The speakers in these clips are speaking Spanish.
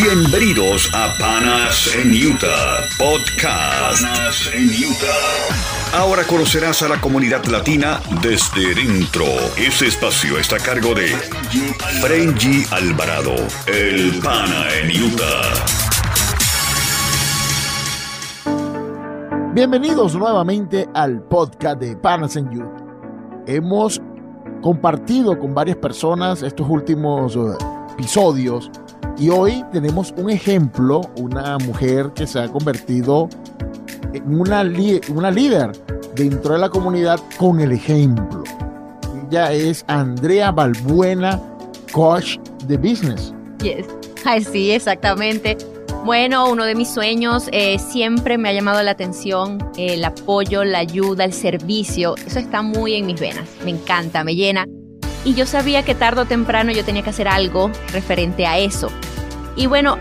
Bienvenidos a Panas en Utah Podcast. Panas en Utah. Ahora conocerás a la comunidad latina desde dentro. Este espacio está a cargo de Frenji Alvarado, el Pana en Utah. Bienvenidos nuevamente al podcast de Panas en Utah. Hemos compartido con varias personas estos últimos eh, episodios y hoy tenemos un ejemplo, una mujer que se ha convertido en una, una líder dentro de la comunidad con el ejemplo. Ella es Andrea Balbuena, coach de business. Yes. sí, exactamente. Bueno, uno de mis sueños eh, siempre me ha llamado la atención el apoyo, la ayuda, el servicio. Eso está muy en mis venas. Me encanta, me llena. Y yo sabía que tarde o temprano yo tenía que hacer algo referente a eso. Y bueno,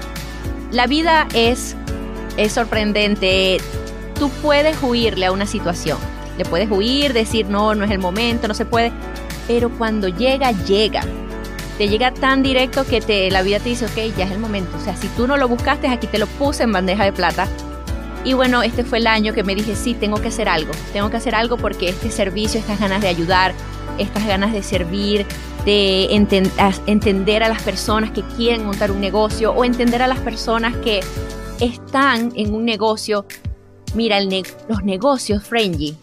la vida es, es sorprendente. Tú puedes huirle a una situación. Le puedes huir, decir, no, no es el momento, no se puede. Pero cuando llega, llega. Te llega tan directo que te, la vida te dice, ok, ya es el momento. O sea, si tú no lo buscaste, aquí te lo puse en bandeja de plata. Y bueno, este fue el año que me dije, sí, tengo que hacer algo. Tengo que hacer algo porque este servicio, estas ganas de ayudar, estas ganas de servir, de entender a las personas que quieren montar un negocio o entender a las personas que están en un negocio. Mira, los negocios, Frenji,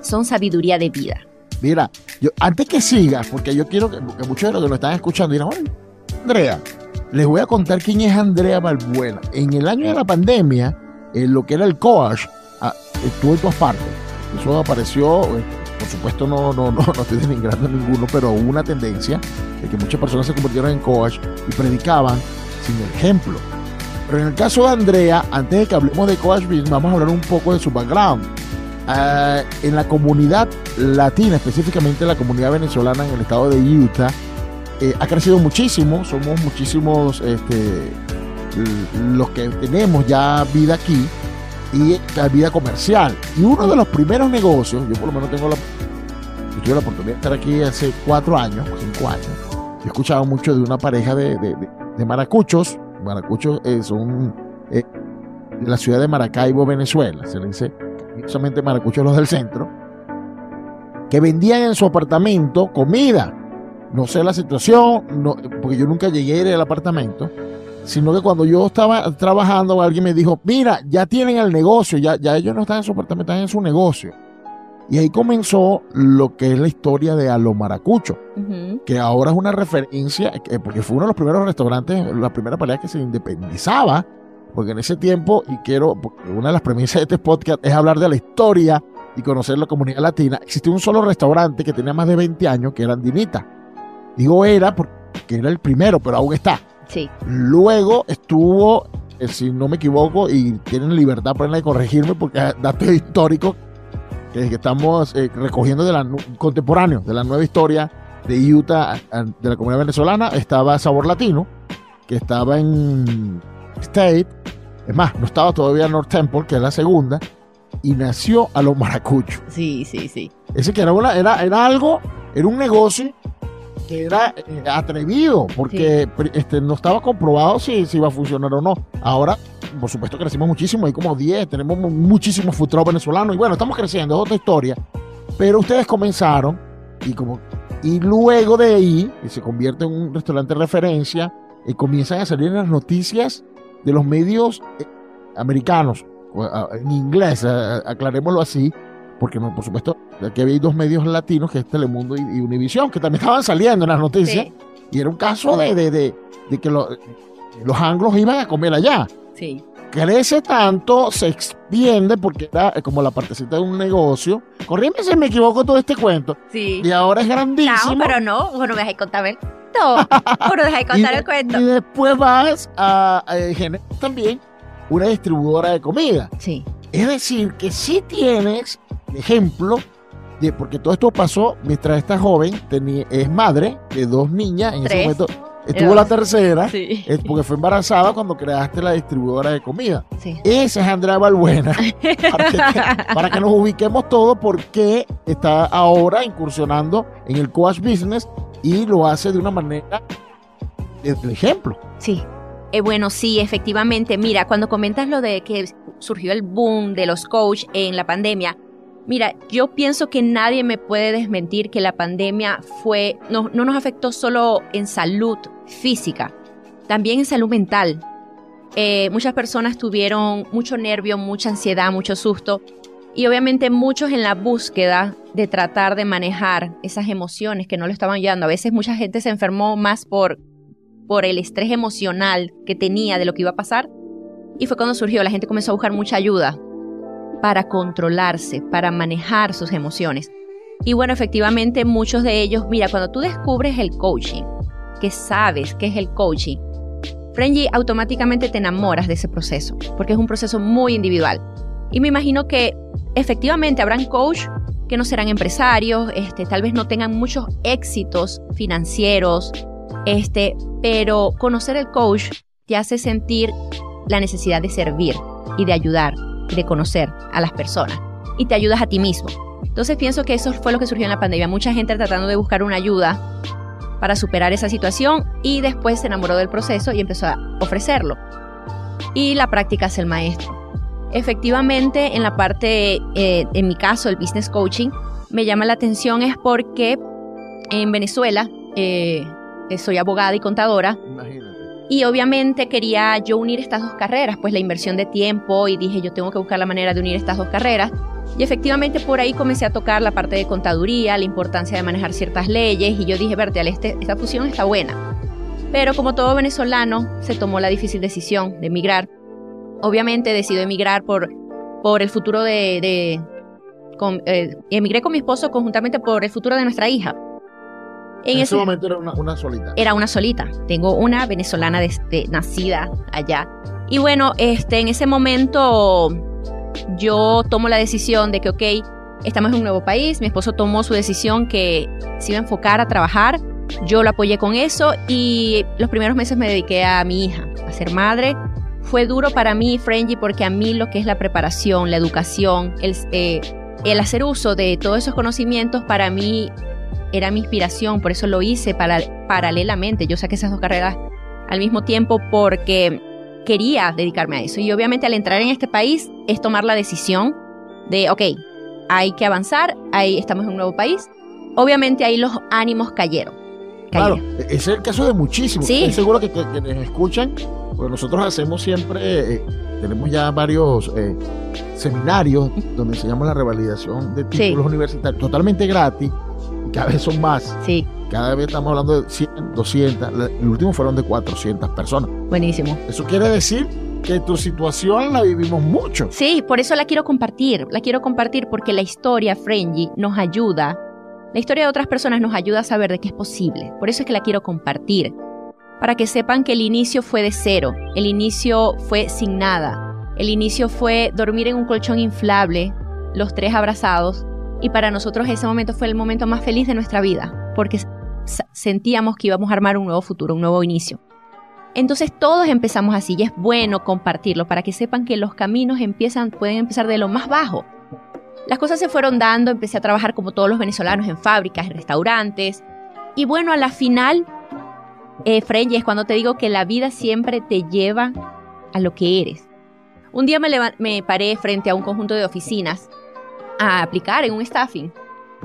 son sabiduría de vida. Mira, yo, antes que sigas, porque yo quiero que, muchos de los que lo están escuchando dirán, Andrea, les voy a contar quién es Andrea Balbuena. En el año de la pandemia, en lo que era el coach, ah, estuvo en todas partes. Eso apareció eh, por supuesto no, no, no, no estoy denigrando ninguno, pero hubo una tendencia de que muchas personas se convirtieron en coach y predicaban sin el ejemplo. Pero en el caso de Andrea, antes de que hablemos de coach vamos a hablar un poco de su background. Ah, en la comunidad latina, específicamente la comunidad venezolana en el estado de Utah, eh, ha crecido muchísimo. Somos muchísimos este, los que tenemos ya vida aquí y la vida comercial. Y uno de los primeros negocios, yo por lo menos tengo la, yo tuve la oportunidad de estar aquí hace cuatro años, cinco años. Yo he escuchado mucho de una pareja de, de, maracuchos. Maracuchos eh, son de la ciudad de Maracaibo, Venezuela. Se dice solamente maracuchos los del centro. Que vendían en su apartamento comida. No sé la situación, no, porque yo nunca llegué a ir al apartamento sino que cuando yo estaba trabajando, alguien me dijo, mira, ya tienen el negocio, ya, ya ellos no están en su apartamento, están en su negocio. Y ahí comenzó lo que es la historia de Alo Maracucho, que ahora es una referencia, eh, porque fue uno de los primeros restaurantes, la primera pareja que se independizaba, porque en ese tiempo, y quiero, una de las premisas de este podcast es hablar de la historia y conocer la comunidad latina, existía un solo restaurante que tenía más de 20 años, que era Andinita. Digo era porque era el primero, pero aún está. Luego estuvo, eh, si no me equivoco, y tienen libertad para corregirme porque datos históricos que, que estamos eh, recogiendo de la contemporáneo, de la nueva historia de Utah, de la comunidad venezolana, estaba Sabor Latino, que estaba en State, es más, no estaba todavía North Temple, que es la segunda, y nació a los maracuchos. Sí, sí, sí. Ese que era, una, era, era algo, era un negocio que era eh, atrevido, porque este, no estaba comprobado si, si iba a funcionar o no. Ahora, por supuesto, crecimos muchísimo, hay como 10, tenemos muchísimos futuros venezolanos, y bueno, estamos creciendo, es otra historia. Pero ustedes comenzaron, y como y luego de ahí, se convierte en un restaurante de referencia, y comienzan a salir en las noticias de los medios eh, americanos, en inglés, aclarémoslo así, porque no, por supuesto, aquí había dos medios latinos, que es Telemundo y, Univisión, que también estaban saliendo en las noticias. Y era un caso de, de, de, que los anglos iban a comer allá. Sí. Crece tanto, se extiende, porque era como la partecita de un negocio. Corríme si me equivoco todo este cuento. Sí. Y ahora es grandísimo. No, pero no, bueno, me dejáis contar el cuento. Bueno, dejáis contar el cuento. Y después vas a, a generar también una distribuidora de comida. Sí. Es decir, que si tienes ejemplo de porque todo esto pasó mientras esta joven tenía, es madre de dos niñas. En ese momento estuvo la tercera, porque fue embarazada cuando creaste la distribuidora de comida. Esa es Andrea Balbuena. para, que, nos ubiquemos todos, porque está ahora incursionando en el coach business y lo hace de una manera del ejemplo. Sí. Eh, bueno, sí, efectivamente. Mira, cuando comentas lo de que surgió el boom de los coach en la pandemia, mira, yo pienso que nadie me puede desmentir que la pandemia fue, no, no nos afectó solo en salud física, también en salud mental. Eh, muchas personas tuvieron mucho nervio, mucha ansiedad, mucho susto y obviamente muchos en la búsqueda de tratar de manejar esas emociones que no lo estaban ayudando. A veces mucha gente se enfermó más por, por el estrés emocional que tenía de lo que iba a pasar y fue cuando surgió, la gente comenzó a buscar mucha ayuda para controlarse, para manejar sus emociones. Y bueno, efectivamente muchos de ellos, mira, cuando tú descubres el coaching, que sabes que es el coaching, Frenji, automáticamente te enamoras de ese proceso, porque es un proceso muy individual. Y me imagino que efectivamente habrán coach que no serán empresarios, este, tal vez no tengan muchos éxitos financieros, este, pero conocer el coach te hace sentir la necesidad de servir y de ayudar de conocer a las personas y te ayudas a ti mismo. Entonces pienso que eso fue lo que surgió en la pandemia, mucha gente tratando de buscar una ayuda para superar esa situación y después se enamoró del proceso y empezó a ofrecerlo. Y la práctica es el maestro. Efectivamente, en la parte, eh, en mi caso, el business coaching, me llama la atención es porque en Venezuela eh, soy abogada y contadora. Y obviamente quería yo unir estas dos carreras, pues la inversión de tiempo y dije yo tengo que buscar la manera de unir estas dos carreras. Y efectivamente por ahí comencé a tocar la parte de contaduría, la importancia de manejar ciertas leyes y yo dije, Bertel, este, esta fusión está buena. Pero como todo venezolano, se tomó la difícil decisión de emigrar. Obviamente decidió emigrar por, por el futuro de... de eh, emigré con mi esposo conjuntamente por el futuro de nuestra hija. En, ese, momento era una, solita. Era una solita. Tengo una venezolana nacida allá. Y bueno, este, en ese momento yo tomo la decisión de que, ok, estamos en un nuevo país, mi esposo tomó su decisión que se iba a enfocar a trabajar, yo lo apoyé con eso y los primeros meses me dediqué a mi hija, a ser madre. Fue duro para mí, Frenji, porque a mí lo que es la preparación, la educación, el, eh, el hacer uso de todos esos conocimientos para mí era mi inspiración, por eso lo hice para, paralelamente. Yo saqué esas dos carreras al mismo tiempo porque quería dedicarme a eso. Y obviamente al entrar en este país es tomar la decisión de, ok, hay que avanzar, ahí estamos en un nuevo país. Obviamente ahí los ánimos cayeron. Claro, ese es el caso de muchísimos. ¿Sí? Estoy seguro que quienes escuchan, pues nosotros hacemos siempre, eh, tenemos ya varios eh, seminarios donde enseñamos la revalidación de títulos universitarios totalmente gratis, cada vez son más. Sí. Cada vez estamos hablando de 100, 200, el último fueron de 400 personas. Buenísimo. Eso quiere decir que tu situación la vivimos mucho. Sí, por eso la quiero compartir. La quiero compartir porque la historia, Frenji, nos ayuda. La historia de otras personas nos ayuda a saber de qué es posible. Por eso es que la quiero compartir. Para que sepan que el inicio fue de cero. El inicio fue sin nada. El inicio fue dormir en un colchón inflable, los tres abrazados. Y para nosotros ese momento fue el momento más feliz de nuestra vida. Porque sentíamos que íbamos a armar un nuevo futuro, un nuevo inicio. Entonces todos empezamos así y es bueno compartirlo para que sepan que los caminos empiezan, pueden empezar de lo más bajo. Las cosas se fueron dando, empecé a trabajar como todos los venezolanos en fábricas, en restaurantes. Y bueno, a la final, eh, es cuando te digo que la vida siempre te lleva a lo que eres. Un día me, me paré frente a un conjunto de oficinas a aplicar en un staffing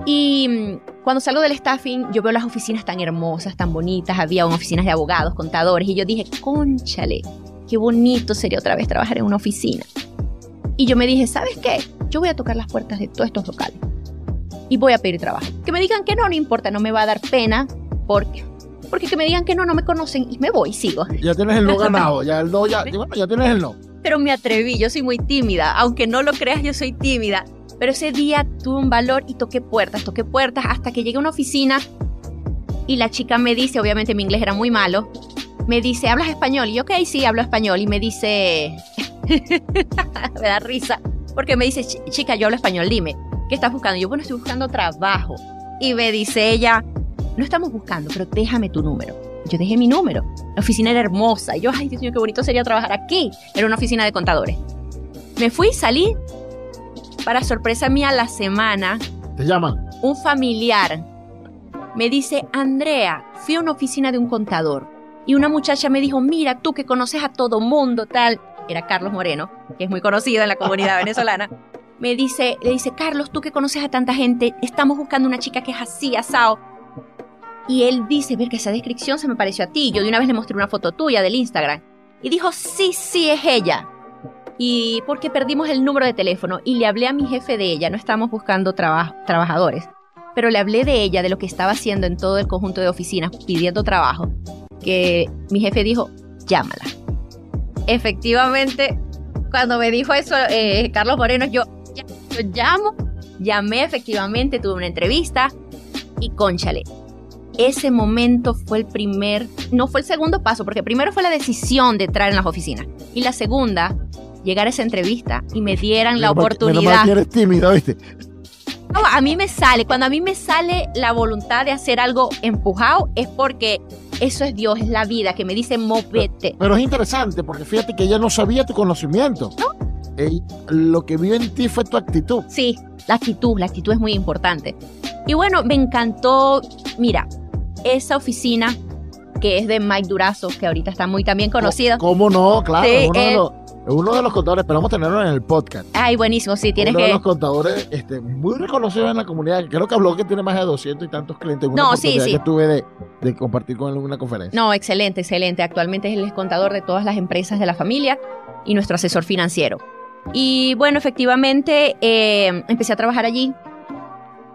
y mm, cuando salgo del staffing, yo veo las oficinas tan hermosas, tan bonitas. Había oficinas de abogados, contadores. Y yo dije, conchale, qué bonito sería otra vez trabajar en una oficina. Y yo me dije, ¿sabes qué? Yo voy a tocar las puertas de todos estos locales. Y voy a pedir trabajo. Que me digan que no, no importa, no me va a dar pena. Porque porque que me digan que no, no me conocen y me voy, sigo. Ya tienes el no ganado, ya el no, ya, ya tienes el no. Pero me atreví, yo soy muy tímida, aunque no lo creas, yo soy tímida. Pero ese día tuve un valor y toqué puertas, toqué puertas hasta que llegué a una oficina y la chica me dice, obviamente mi inglés era muy malo, me dice, ¿hablas español? Y yo, ok, sí, hablo español. Y me dice, me da risa, porque me dice, chica, yo hablo español, dime, ¿qué estás buscando? Y yo, bueno, estoy buscando trabajo. Y me dice ella, no estamos buscando, pero déjame tu número. Yo dejé mi número. La oficina era hermosa. Y yo, ay, Dios mío, qué bonito sería trabajar aquí. Era una oficina de contadores. Me fui, salí, para sorpresa mía, la semana. ¿Te llaman? Un familiar me dice, Andrea, fui a una oficina de un contador y una muchacha me dijo, mira, tú que conoces a todo mundo, tal, era Carlos Moreno, que es muy conocido en la comunidad venezolana, me dice, le dice, Carlos, tú que conoces a tanta gente, estamos buscando una chica que es así, asado. Y él dice, ver que esa descripción se me pareció a ti. Yo de una vez le mostré una foto tuya del Instagram. Y dijo, sí, sí, es ella. Y porque perdimos el número de teléfono y le hablé a mi jefe de ella, no estamos buscando trabajadores, pero le hablé de ella, de lo que estaba haciendo en todo el conjunto de oficinas pidiendo trabajo, que mi jefe dijo, llámala. Efectivamente, cuando me dijo eso eh, Carlos Moreno, yo, yo llamo, llamé efectivamente, tuve una entrevista y conchale, ese momento fue el primer, no fue el segundo paso, porque primero fue la decisión de entrar en las oficinas. Y la segunda, llegar a esa entrevista y me dieran la oportunidad. eres tímido, ¿viste? No, a mí me sale, cuando a mí me sale la voluntad de hacer algo empujado, es porque eso es Dios, es la vida, que me dice movete. Pero, es interesante, porque fíjate que ella no sabía tu conocimiento. ¿No? lo que vio en ti fue tu actitud. Sí, la actitud, la actitud es muy importante. Y bueno, me encantó, mira, esa oficina que es de Mike Durazo, que ahorita está muy también conocido. ¿Cómo no? Claro, uno, de los, uno, de los, contadores, esperamos tenerlo en el podcast. Ay, buenísimo, sí, tienes uno que... de los contadores este, muy reconocidos en la comunidad, creo que habló que tiene más de 200 y tantos clientes. Una no, sí, sí. que tuve de, de compartir con él una conferencia. No, excelente, excelente. Actualmente es el contador de todas las empresas de la familia y nuestro asesor financiero. Y bueno, efectivamente, eh, empecé a trabajar allí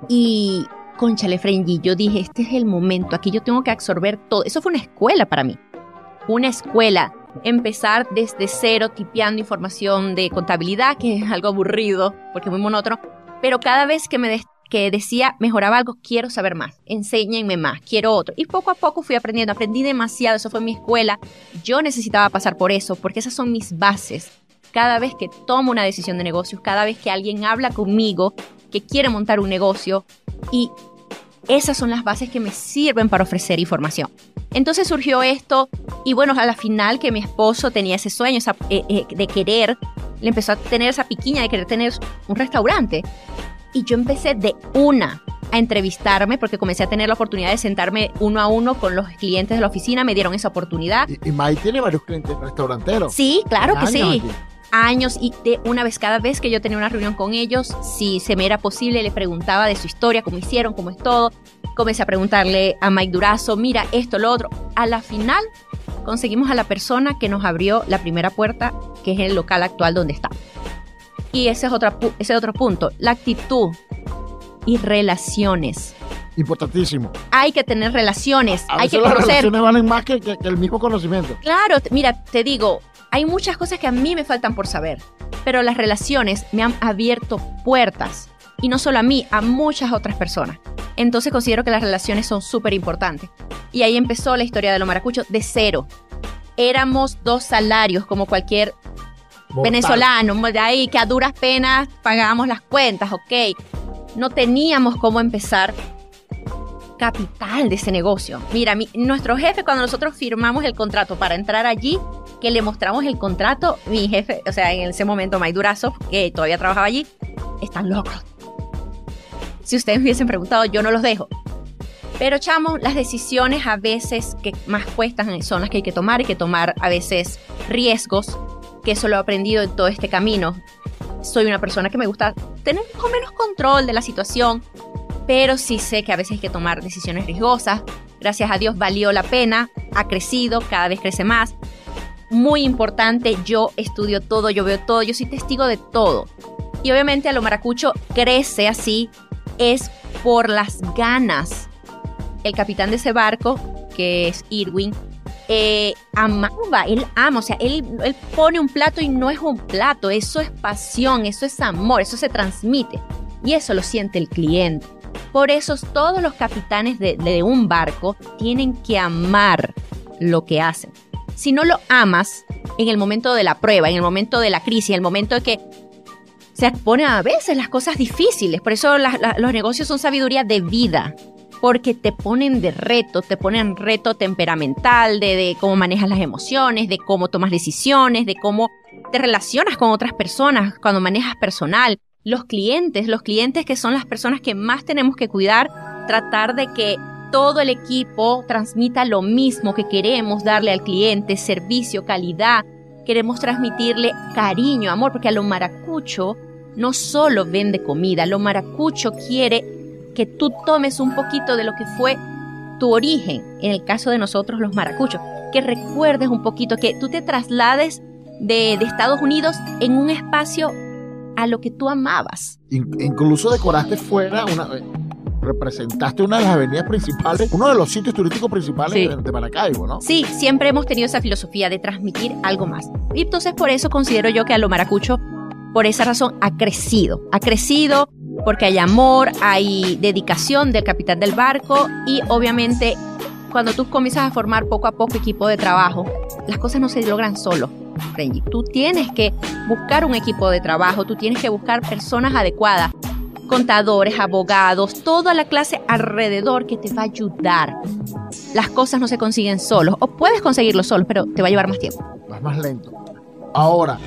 y conchale, Frenji, yo dije, este es el momento, aquí yo tengo que absorber todo. Eso fue una escuela para mí, una escuela. Empezar desde cero, tipeando información de contabilidad, que es algo aburrido, porque es muy monótono, pero cada vez que me que decía, mejoraba algo, quiero saber más, enséñenme más, quiero otro. Y poco a poco fui aprendiendo, aprendí demasiado, eso fue mi escuela. Yo necesitaba pasar por eso, porque esas son mis bases. Cada vez que tomo una decisión de negocios, cada vez que alguien habla conmigo, que quiere montar un negocio, y esas son las bases que me sirven para ofrecer información. Entonces surgió esto y bueno, a la final que mi esposo tenía ese sueño eh, eh, de querer, le empezó a tener esa piquiña de querer tener un restaurante. Y yo empecé de una a entrevistarme porque comencé a tener la oportunidad de sentarme uno a uno con los clientes de la oficina, me dieron esa oportunidad. ¿Y, y tiene varios clientes restauranteros? Sí, claro que sí años y de una vez cada vez que yo tenía una reunión con ellos, si se me era posible, le preguntaba de su historia, cómo hicieron, cómo es todo. Comencé a preguntarle a Mike Durazo, mira esto, lo otro. A la final conseguimos a la persona que nos abrió la primera puerta, que es el local actual donde está. Y ese es otro, ese otro punto, la actitud y relaciones. Importantísimo. Hay que tener relaciones, hay que conocer. Las relaciones valen más que el mismo conocimiento. Claro, mira, te digo, hay muchas cosas que a mí me faltan por saber, pero las relaciones me han abierto puertas. Y no solo a mí, a muchas otras personas. Entonces considero que las relaciones son súper importantes. Y ahí empezó la historia de los maracuchos de cero. Éramos dos salarios como cualquier venezolano, de ahí que a duras penas pagábamos las cuentas, ok. No teníamos cómo empezar capital de ese negocio. Mira, nuestro jefe, cuando nosotros firmamos el contrato para entrar allí, que le mostramos el contrato, mi jefe, o sea, en ese momento, May Durazo, que todavía trabajaba allí, están locos. Si ustedes me hubiesen preguntado, yo no los dejo. Pero, chamo, las decisiones a veces que más cuestan son las que hay que tomar. Hay que tomar a veces riesgos, que eso lo he aprendido en todo este camino. Soy una persona que me gusta tener más o menos control de la situación, pero sí sé que a veces hay que tomar decisiones riesgosas. Gracias a Dios valió la pena, ha crecido, cada vez crece más muy importante, yo estudio todo, yo veo todo, yo soy testigo de todo. Y obviamente a lo maracucho crece así, es por las ganas. El capitán de ese barco, que es Irwin, eh, amaba, él ama, o sea, él, él pone un plato y no es un plato, eso es pasión, eso es amor, eso se transmite. Y eso lo siente el cliente. Por eso todos los capitanes de, de un barco tienen que amar lo que hacen si no lo amas en el momento de la prueba, en el momento de la crisis, en el momento de que se pone a veces las cosas difíciles. Por eso los negocios son sabiduría de vida, porque te ponen de reto, te ponen reto temperamental, de, de, cómo manejas las emociones, de cómo tomas decisiones, de cómo te relacionas con otras personas cuando manejas personal. Los clientes, los clientes que son las personas que más tenemos que cuidar, tratar de que todo el equipo transmita lo mismo que queremos darle al cliente, servicio, calidad. Queremos transmitirle cariño, amor, porque a lo maracucho no solo vende comida, lo maracucho quiere que tú tomes un poquito de lo que fue tu origen, en el caso de nosotros los maracuchos, que recuerdes un poquito, que tú te traslades de, Estados Unidos en un espacio a lo que tú amabas. incluso decoraste fuera una, representaste una de las avenidas principales, uno de los sitios turísticos principales de, Maracaibo, ¿no? Sí, siempre hemos tenido esa filosofía de transmitir algo más. Y entonces por eso considero yo que a lo maracucho, por esa razón, ha crecido. Ha crecido porque hay amor, hay dedicación del capitán del barco y obviamente cuando tú comienzas a formar poco a poco equipo de trabajo, las cosas no se logran solo. Tú tienes que buscar un equipo de trabajo, tú tienes que buscar personas adecuadas contadores, abogados, toda la clase alrededor que te va a ayudar. Las cosas no se consiguen solos, o puedes conseguirlo solo, pero te va a llevar más tiempo. Vas más lento. Ahora,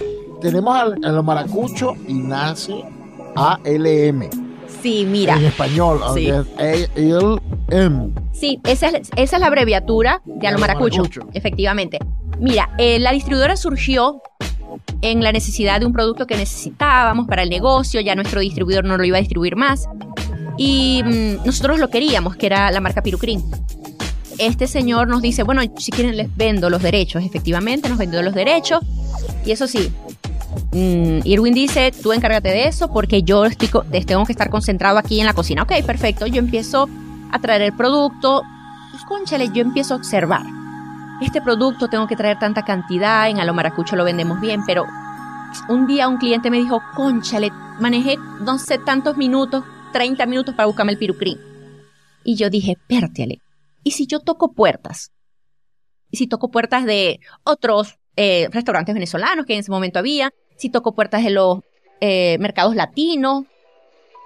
tenemos al, los maracucho y nace ALM. Sí, mira. En español, sí. ALM. Sí, esa es, esa es la abreviatura de Alomaracucho, maracucho, efectivamente. Mira, eh, la distribuidora surgió en la necesidad de un producto que necesitábamos para el negocio, ya nuestro distribuidor no lo iba a distribuir más. Y mm, nosotros lo queríamos, que era la marca Pirucrin. Este señor nos dice, bueno, si quieren les vendo los derechos. Efectivamente, nos vendió los derechos. Y eso sí, mm, Irwin dice, tú encárgate de eso porque yo estoy, tengo que estar concentrado aquí en la cocina. Ok, perfecto. Yo empiezo a traer el producto y, conchale, yo empiezo a observar este producto tengo que traer tanta cantidad, en Alomaracucho lo vendemos bien, pero un día un cliente me dijo, conchale, manejé no sé tantos minutos, 30 minutos para buscarme el pirucrín. Y yo dije, pértale, ¿y si yo toco puertas? ¿Y si toco puertas de otros eh, restaurantes venezolanos que en ese momento había? ¿Si toco puertas de los eh, mercados latinos?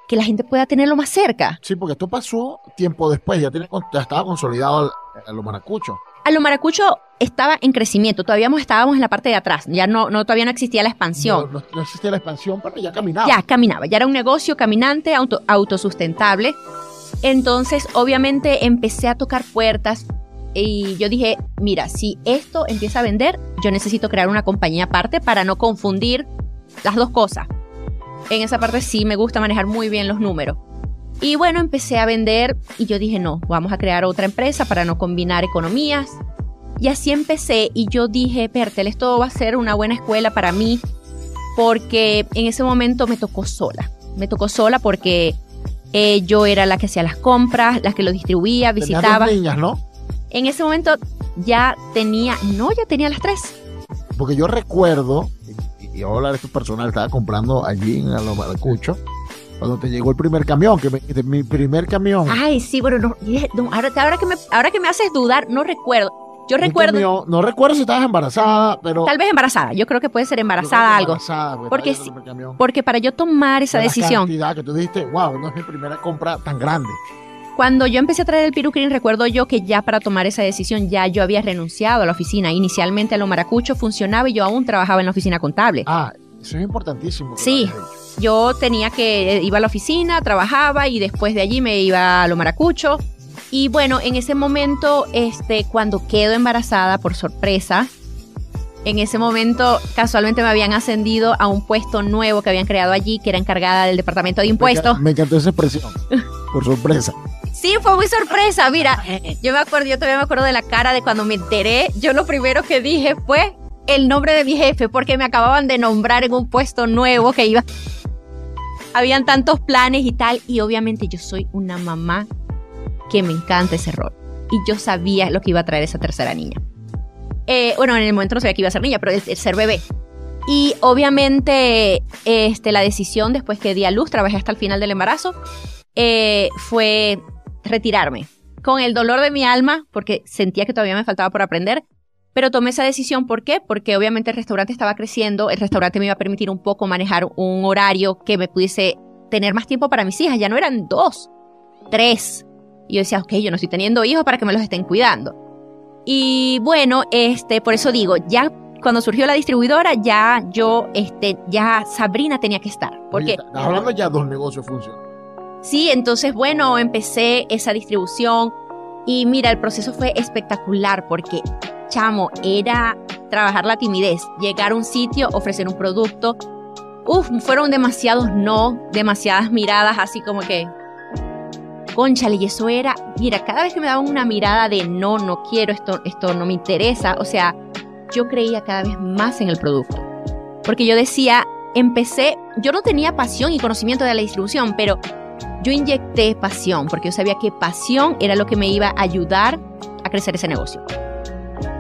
Que la gente pueda tenerlo más cerca. Sí, porque esto pasó tiempo después, ya, ya estaba consolidado a los maracuchos. A lo maracucho estaba en crecimiento, todavía estábamos en la parte de atrás, ya no, no todavía no existía la expansión. No, existía la expansión, pero ya caminaba. Ya caminaba, ya era un negocio caminante, auto, autosustentable. Entonces, obviamente, empecé a tocar puertas y yo dije, mira, si esto empieza a vender, yo necesito crear una compañía aparte para no confundir las dos cosas. En esa parte sí me gusta manejar muy bien los números. Y bueno, empecé a vender y yo dije, no, vamos a crear otra empresa para no combinar economías. Y así empecé y yo dije, Pertel, esto va a ser una buena escuela para mí porque en ese momento me tocó sola. Me tocó sola porque eh, yo era la que hacía las compras, la que lo distribuía, visitaba. niñas, ¿no? En ese momento ya tenía, no, ya tenía las tres. Porque yo recuerdo, y, ahora esto personal, estaba comprando allí en Los cuando te llegó el primer camión, que me, mi primer camión. Ay, sí, bueno, no, ahora, que me, ahora que me haces dudar, no recuerdo. Yo recuerdo. no recuerdo si estabas embarazada, pero. Tal vez embarazada. Yo creo que puede ser embarazada algo. Embarazada, porque, sí, porque para yo tomar esa decisión. La que tú dijiste, wow, no es mi primera compra tan grande. Cuando yo empecé a traer el pirucrín, recuerdo yo que ya para tomar esa decisión ya yo había renunciado a la oficina. Inicialmente a lo maracucho funcionaba y yo aún trabajaba en la oficina contable. Ah, eso es importantísimo. Sí, yo tenía que, eh, iba a la oficina, trabajaba y después de allí me iba a lo maracucho. Y bueno, en ese momento, este, cuando quedo embarazada por sorpresa, en ese momento casualmente me habían ascendido a un puesto nuevo que habían creado allí, que era encargada del departamento de impuestos. Me, encantó esa expresión, por sorpresa. Sí, fue muy sorpresa. Mira, yo me acuerdo, yo todavía me acuerdo de la cara de cuando me enteré. Yo lo primero que dije fue el nombre de mi jefe porque me acababan de nombrar en un puesto nuevo que iba habían tantos planes y tal, y obviamente yo soy una mamá que me encanta ese rol. Y yo sabía lo que iba a traer esa tercera niña. Eh, bueno, en el momento no sabía que iba a ser niña, pero el, ser bebé. Y obviamente este, la decisión después que di a luz, trabajé hasta el final del embarazo, eh, fue retirarme. Con el dolor de mi alma, porque sentía que todavía me faltaba por aprender, pero tomé esa decisión, ¿por qué? Porque obviamente el restaurante estaba creciendo, el restaurante me iba a permitir un poco manejar un horario que me pudiese tener más tiempo para mis hijas, ya no eran dos, tres. Y yo decía, ok, yo no estoy teniendo hijos para que me los estén cuidando. Y bueno, este, por eso digo, ya cuando surgió la distribuidora, ya yo, este, ya Sabrina tenía que estar. Porque, hablando ya dos negocios funcionan. Sí, entonces bueno, empecé esa distribución Y mira, el proceso fue espectacular porque, chamo, era trabajar la timidez, llegar a un sitio, ofrecer un producto. Uf, fueron demasiados no, demasiadas miradas así como que, conchale, y eso era, mira, cada vez que me daban una mirada de no, no quiero, esto, esto no me interesa, o sea, yo creía cada vez más en el producto. Porque yo decía, empecé, yo no tenía pasión y conocimiento de la distribución, pero yo inyecté pasión, porque yo sabía que pasión era lo que me iba a ayudar a crecer ese negocio.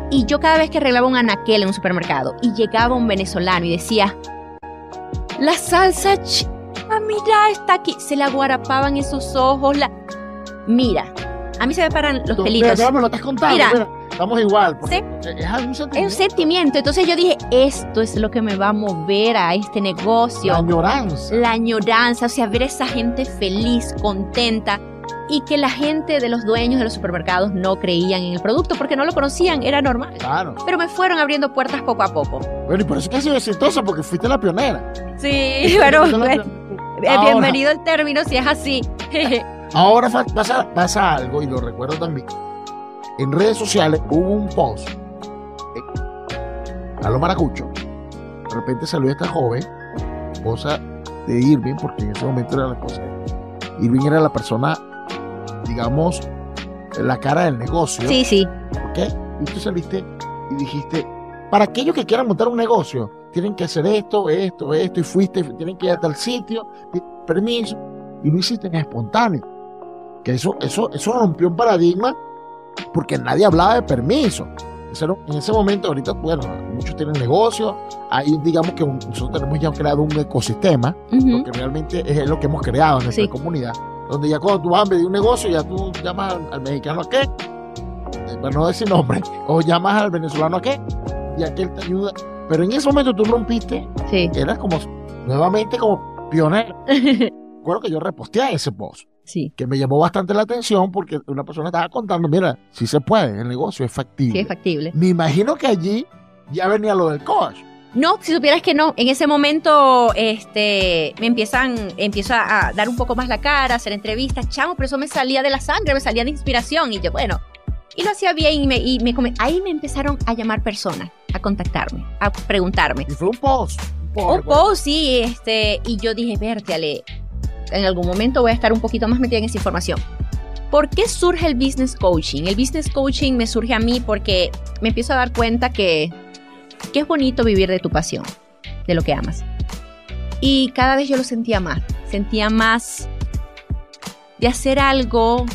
Y yo cada vez que arreglaba un anaquel en un supermercado y llegaba un venezolano y decía, la salsa, ah, mira, está aquí, se la guarapaban en sus ojos, la... Mira, a mí se me paran los pelitos. Mira, me lo estás contando. Mira, estamos igual. ¿sí? Es, un sentimiento. es un sentimiento. Entonces yo dije, esto es lo que me va a mover a este negocio. La añoranza. La añoranza, o sea, ver a esa gente feliz, contenta y que la gente de los dueños de los supermercados no creían en el producto porque no lo conocían, era normal. Claro. Pero me fueron abriendo puertas poco a poco. Bueno, y por eso que has sido exitosa, porque fuiste la pionera. Sí, pero eh, bienvenido el término si es así. Ahora pasa, pasa algo, y lo recuerdo también. En redes sociales hubo un post a lo maracucho. De repente salió esta joven, esposa de Irving, porque en ese momento era la esposa. Irving era la persona digamos, la cara del negocio. Sí, sí. ¿Ok? Y tú saliste y dijiste, para aquellos que quieran montar un negocio, tienen que hacer esto, esto, esto, y fuiste, tienen que ir a tal sitio, permiso, y lo hiciste en espontáneo. Que eso, eso, eso rompió un paradigma porque nadie hablaba de permiso. En ese momento, ahorita, bueno, muchos tienen negocio, ahí digamos que nosotros tenemos ya creado un ecosistema, lo que realmente es lo que hemos creado en nuestra comunidad donde ya cuando tú vas a pedir un negocio, ya tú llamas al, mexicano a qué, eh, para no decir nombre, o llamas al venezolano a qué, y aquel te ayuda. Pero en ese momento tú rompiste, sí. eras como, nuevamente como pionero. Recuerdo que yo reposteé ese post. Sí. Que me llamó bastante la atención porque una persona estaba contando, mira, si se puede, el negocio es factible. Sí, es factible. Me imagino que allí ya venía lo del coach. No, si supieras que no. En ese momento, este, me empiezan, empiezo a dar un poco más la cara, hacer entrevistas, chamo, pero eso me salía de la sangre, me salía de inspiración. Y yo, bueno, y lo hacía bien y me, y me ahí me empezaron a llamar personas, a contactarme, a preguntarme. Y fue un post. Un post, sí, este, y yo dije, vértale, en algún momento voy a estar un poquito más metida en esa información. ¿Por qué surge el business coaching? El business coaching me surge a mí porque me empiezo a dar cuenta que que es bonito vivir de tu pasión, de lo que amas. Y cada vez yo lo sentía más, sentía más de hacer algo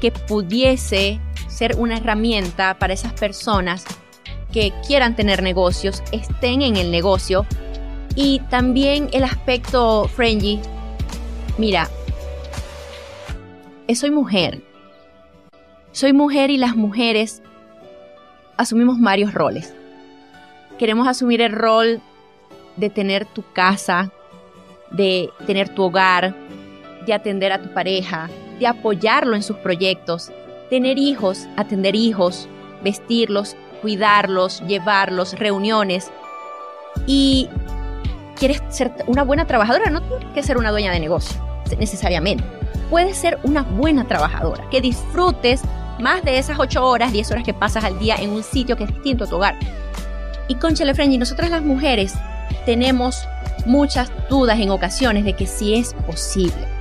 que pudiese ser una herramienta para esas personas que quieran tener negocios, estén en el negocio. Y también el aspecto friendly. Mira, soy mujer. Soy mujer y las mujeres asumimos varios roles queremos asumir el rol de tener tu casa, de tener tu hogar, de atender a tu pareja, de apoyarlo en sus proyectos, tener hijos, atender hijos, vestirlos, cuidarlos, llevarlos, reuniones. Y quieres ser una buena trabajadora, no tienes que ser una dueña de negocio, necesariamente. Puedes ser una buena trabajadora, que disfrutes más de esas 8 horas, 10 horas que pasas al día en un sitio que es distinto a tu hogar. Y con y nosotras las mujeres tenemos muchas dudas en ocasiones de que sí es posible.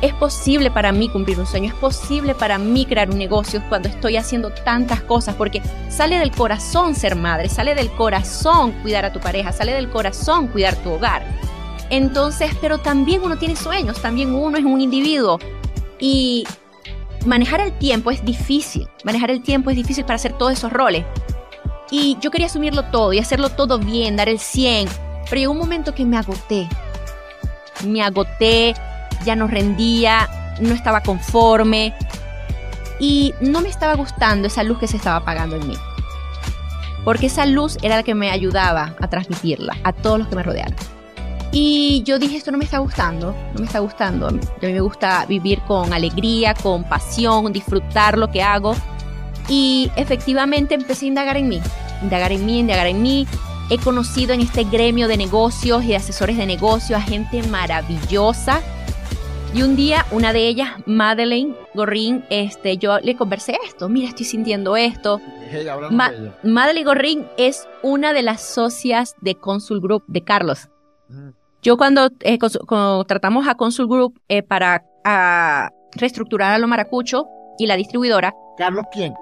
Es posible para mí cumplir un sueño, es posible para mí crear un negocio cuando estoy haciendo tantas cosas, porque sale del corazón ser madre, sale del corazón cuidar a tu pareja, sale del corazón cuidar tu hogar. Entonces, pero también uno tiene sueños, también uno es un individuo y manejar el tiempo es difícil, manejar el tiempo es difícil para hacer todos esos roles. Y yo quería asumirlo todo y hacerlo todo bien, dar el 100. Pero llegó un momento que me agoté. Me agoté, ya no rendía, no estaba conforme. Y no me estaba gustando esa luz que se estaba apagando en mí. Porque esa luz era la que me ayudaba a transmitirla a todos los que me rodeaban. Y yo dije, esto no me está gustando, no me está gustando. A mí me gusta vivir con alegría, con pasión, disfrutar lo que hago. Y efectivamente empecé a indagar en mí, indagar en mí, indagar en mí. He conocido en este gremio de negocios y de asesores de negocios a gente maravillosa Y un día, una de ellas, Madeleine Gorrin, este, yo le conversé esto. Mira, estoy sintiendo esto. Ma Madeleine Gorrin es una de las socias de Consul Group de Carlos. Yo cuando, eh, tratamos a Consul Group eh, para reestructurar a lo maracucho y la distribuidora. ¿Carlos quién?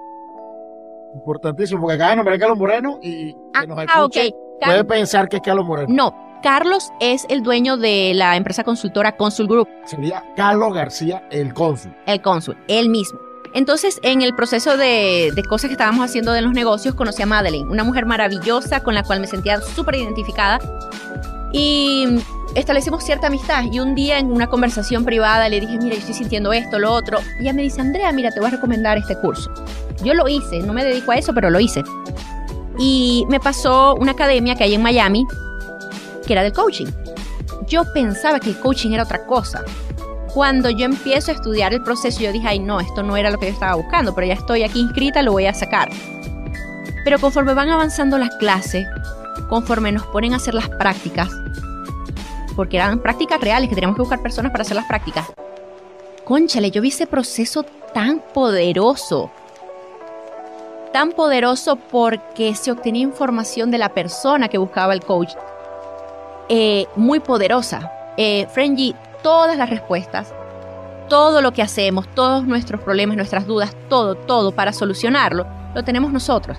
Importantísimo, porque acá de nombrar a Carlos Moreno y que nos ah, escuche, puede pensar que es Carlos Moreno. No, Carlos es el dueño de la empresa consultora Consul Group. Sería Carlos García, el cónsul. El cónsul, él mismo. Entonces, en el proceso de, cosas que estábamos haciendo de los negocios, conocí a Madeleine, una mujer maravillosa con la cual me sentía súper identificada. Y establecimos cierta amistad. Y un día en una conversación privada le dije, mira, yo estoy sintiendo esto, lo otro. Y ella me dice, Andrea, mira, te voy a recomendar este curso. Yo lo hice, no me dedico a eso, pero lo hice. Y me pasó una academia que hay en Miami, que era del coaching. Yo pensaba que el coaching era otra cosa. Cuando yo empiezo a estudiar el proceso, yo dije, ay, no, esto no era lo que yo estaba buscando, pero ya estoy aquí inscrita, lo voy a sacar. Pero conforme van avanzando las clases, conforme nos ponen a hacer las prácticas, porque eran prácticas reales, que teníamos que buscar personas para hacer las prácticas. Conchale, yo vi ese proceso tan poderoso, tan poderoso porque se obtenía información de la persona que buscaba el coach, eh, muy poderosa. Eh, todas las respuestas, todo lo que hacemos, todos nuestros problemas, nuestras dudas, todo, todo para solucionarlo, lo tenemos nosotros.